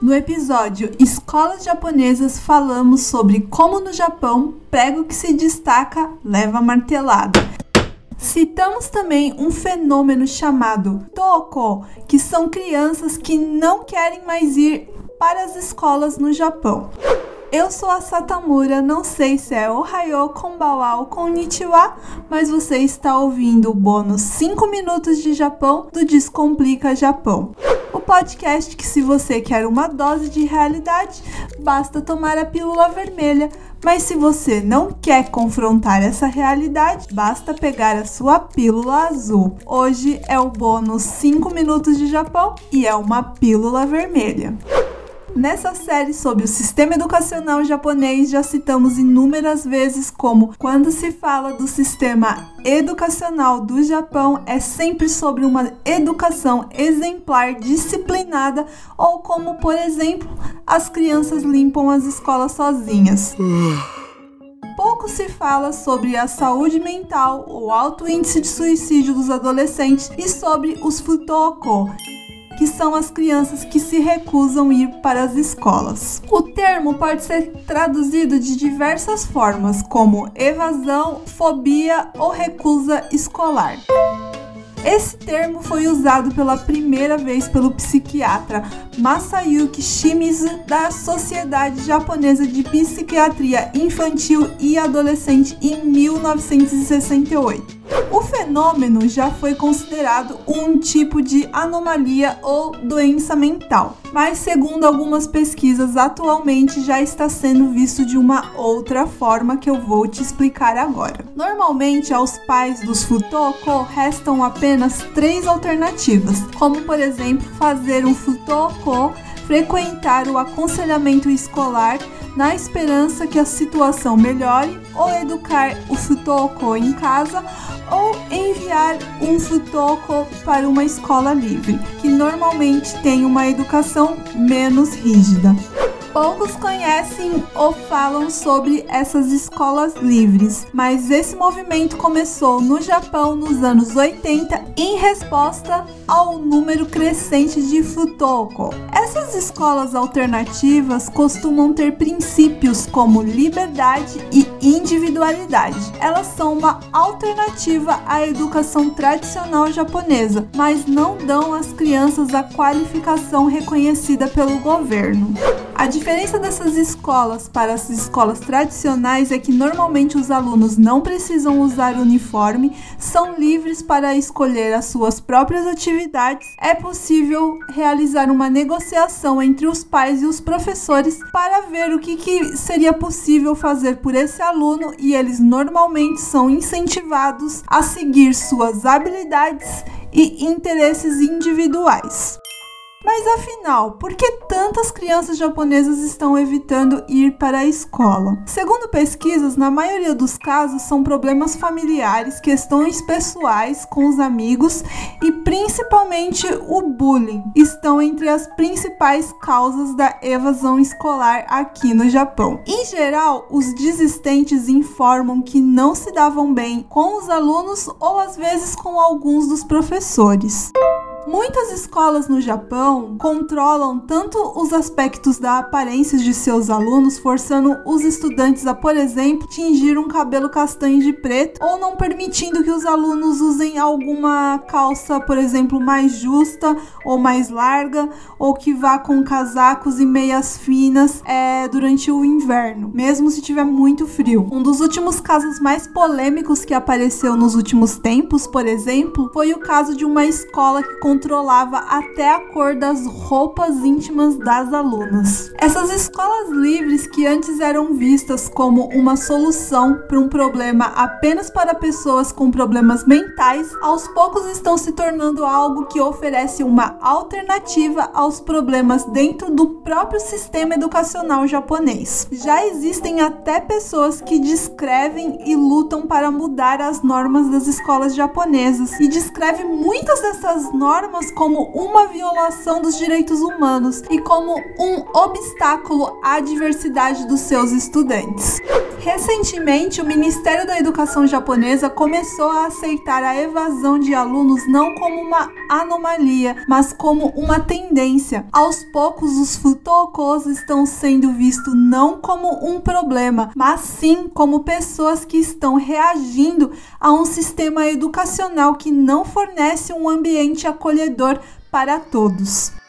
No episódio Escolas Japonesas falamos sobre como no Japão prego que se destaca leva martelada. Citamos também um fenômeno chamado Toko, que são crianças que não querem mais ir para as escolas no Japão. Eu sou a Satamura, não sei se é Ohayo, Konbawa ou Konnichiwa, mas você está ouvindo o bônus 5 minutos de Japão do Descomplica Japão. O podcast que se você quer uma dose de realidade, basta tomar a pílula vermelha, mas se você não quer confrontar essa realidade, basta pegar a sua pílula azul. Hoje é o bônus 5 minutos de Japão e é uma pílula vermelha. Nessa série sobre o sistema educacional japonês, já citamos inúmeras vezes como quando se fala do sistema educacional do Japão é sempre sobre uma educação exemplar, disciplinada ou como, por exemplo, as crianças limpam as escolas sozinhas. Pouco se fala sobre a saúde mental, o alto índice de suicídio dos adolescentes e sobre os futoko, que são as crianças que se recusam ir para as escolas. O termo pode ser traduzido de diversas formas, como evasão, fobia ou recusa escolar. Esse termo foi usado pela primeira vez pelo psiquiatra Masayuki Shimizu da Sociedade Japonesa de Psiquiatria Infantil e Adolescente em 1968. O fenômeno já foi considerado um tipo de anomalia ou doença mental, mas segundo algumas pesquisas, atualmente já está sendo visto de uma outra forma que eu vou te explicar agora. Normalmente, aos pais dos futoko restam apenas três alternativas, como por exemplo fazer um futoko frequentar o aconselhamento escolar na esperança que a situação melhore, ou educar o futoko em casa, ou enviar um futoko para uma escola livre, que normalmente tem uma educação menos rígida. Poucos conhecem ou falam sobre essas escolas livres, mas esse movimento começou no Japão nos anos 80 em resposta ao número crescente de futoko. Essas escolas alternativas costumam ter princípios como liberdade e individualidade. Elas são uma alternativa à educação tradicional japonesa, mas não dão às crianças a qualificação reconhecida pelo governo. A diferença dessas escolas para as escolas tradicionais é que normalmente os alunos não precisam usar uniforme, são livres para escolher as suas próprias atividades. É possível realizar uma negociação entre os pais e os professores para ver o que, que seria possível fazer por esse aluno e eles normalmente são incentivados a seguir suas habilidades e interesses individuais. Mas afinal, por que tantas crianças japonesas estão evitando ir para a escola? Segundo pesquisas, na maioria dos casos são problemas familiares, questões pessoais com os amigos e principalmente o bullying estão entre as principais causas da evasão escolar aqui no Japão. Em geral, os desistentes informam que não se davam bem com os alunos ou às vezes com alguns dos professores. Muitas escolas no Japão controlam tanto os aspectos da aparência de seus alunos, forçando os estudantes a, por exemplo, tingir um cabelo castanho de preto, ou não permitindo que os alunos usem alguma calça, por exemplo, mais justa ou mais larga, ou que vá com casacos e meias finas é, durante o inverno, mesmo se tiver muito frio. Um dos últimos casos mais polêmicos que apareceu nos últimos tempos, por exemplo, foi o caso de uma escola que controlava até a cor das roupas íntimas das alunas. Essas escolas livres, que antes eram vistas como uma solução para um problema apenas para pessoas com problemas mentais, aos poucos estão se tornando algo que oferece uma alternativa aos problemas dentro do próprio sistema educacional japonês. Já existem até pessoas que descrevem e lutam para mudar as normas das escolas japonesas e descreve muitas dessas normas como uma violação dos direitos humanos e como um obstáculo à diversidade dos seus estudantes. Recentemente, o Ministério da Educação japonesa começou a aceitar a evasão de alunos não como uma anomalia, mas como uma tendência. Aos poucos, os futokos estão sendo vistos não como um problema, mas sim como pessoas que estão reagindo a um sistema educacional que não fornece um ambiente acolhedor para todos.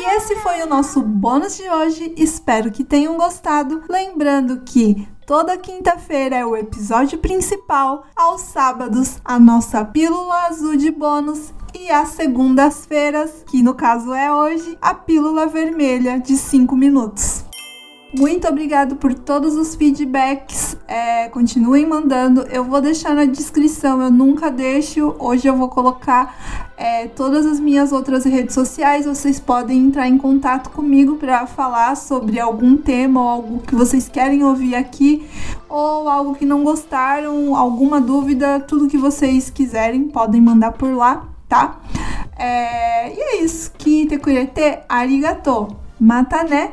E esse foi o nosso bônus de hoje. Espero que tenham gostado. Lembrando que toda quinta-feira é o episódio principal, aos sábados a nossa pílula azul de bônus e às segundas-feiras, que no caso é hoje, a pílula vermelha de 5 minutos. Muito obrigado por todos os feedbacks. É, continuem mandando. Eu vou deixar na descrição. Eu nunca deixo. Hoje eu vou colocar é, todas as minhas outras redes sociais. Vocês podem entrar em contato comigo para falar sobre algum tema ou algo que vocês querem ouvir aqui, ou algo que não gostaram, alguma dúvida, tudo que vocês quiserem podem mandar por lá, tá? É, e é isso. Kite kurete arigato. Mata né?